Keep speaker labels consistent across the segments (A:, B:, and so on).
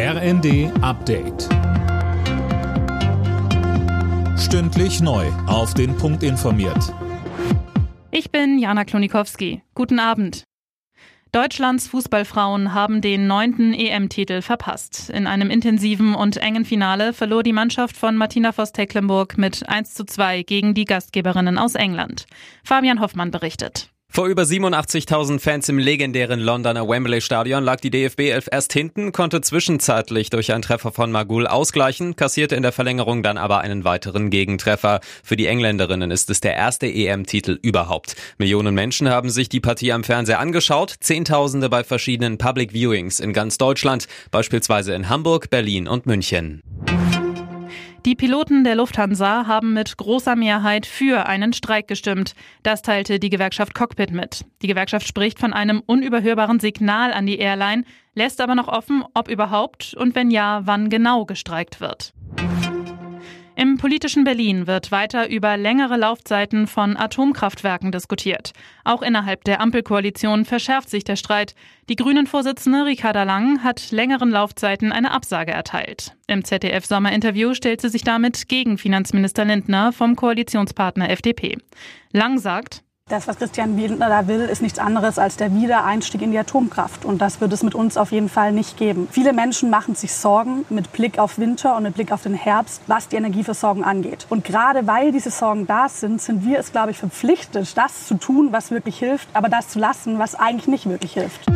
A: RND Update. Stündlich neu. Auf den Punkt informiert.
B: Ich bin Jana Klonikowski. Guten Abend. Deutschlands Fußballfrauen haben den neunten EM-Titel verpasst. In einem intensiven und engen Finale verlor die Mannschaft von Martina Voss-Tecklenburg mit 1 zu 2 gegen die Gastgeberinnen aus England. Fabian Hoffmann berichtet.
C: Vor über 87.000 Fans im legendären Londoner Wembley Stadion lag die DFB 11 erst hinten, konnte zwischenzeitlich durch einen Treffer von Magul ausgleichen, kassierte in der Verlängerung dann aber einen weiteren Gegentreffer. Für die Engländerinnen ist es der erste EM-Titel überhaupt. Millionen Menschen haben sich die Partie am Fernseher angeschaut, Zehntausende bei verschiedenen Public Viewings in ganz Deutschland, beispielsweise in Hamburg, Berlin und München.
B: Die Piloten der Lufthansa haben mit großer Mehrheit für einen Streik gestimmt. Das teilte die Gewerkschaft Cockpit mit. Die Gewerkschaft spricht von einem unüberhörbaren Signal an die Airline, lässt aber noch offen, ob überhaupt und wenn ja, wann genau gestreikt wird. Im politischen Berlin wird weiter über längere Laufzeiten von Atomkraftwerken diskutiert. Auch innerhalb der Ampelkoalition verschärft sich der Streit. Die Grünen-Vorsitzende Ricarda Lang hat längeren Laufzeiten eine Absage erteilt. Im ZDF-Sommerinterview stellt sie sich damit gegen Finanzminister Lindner vom Koalitionspartner FDP. Lang sagt,
D: das, was Christian Lindner da will, ist nichts anderes als der Wiedereinstieg in die Atomkraft. Und das wird es mit uns auf jeden Fall nicht geben. Viele Menschen machen sich Sorgen mit Blick auf Winter und mit Blick auf den Herbst, was die Energieversorgung angeht. Und gerade weil diese Sorgen da sind, sind wir es, glaube ich, verpflichtet, das zu tun, was wirklich hilft, aber das zu lassen, was eigentlich nicht wirklich hilft.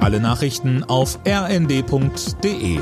A: Alle Nachrichten auf rnd.de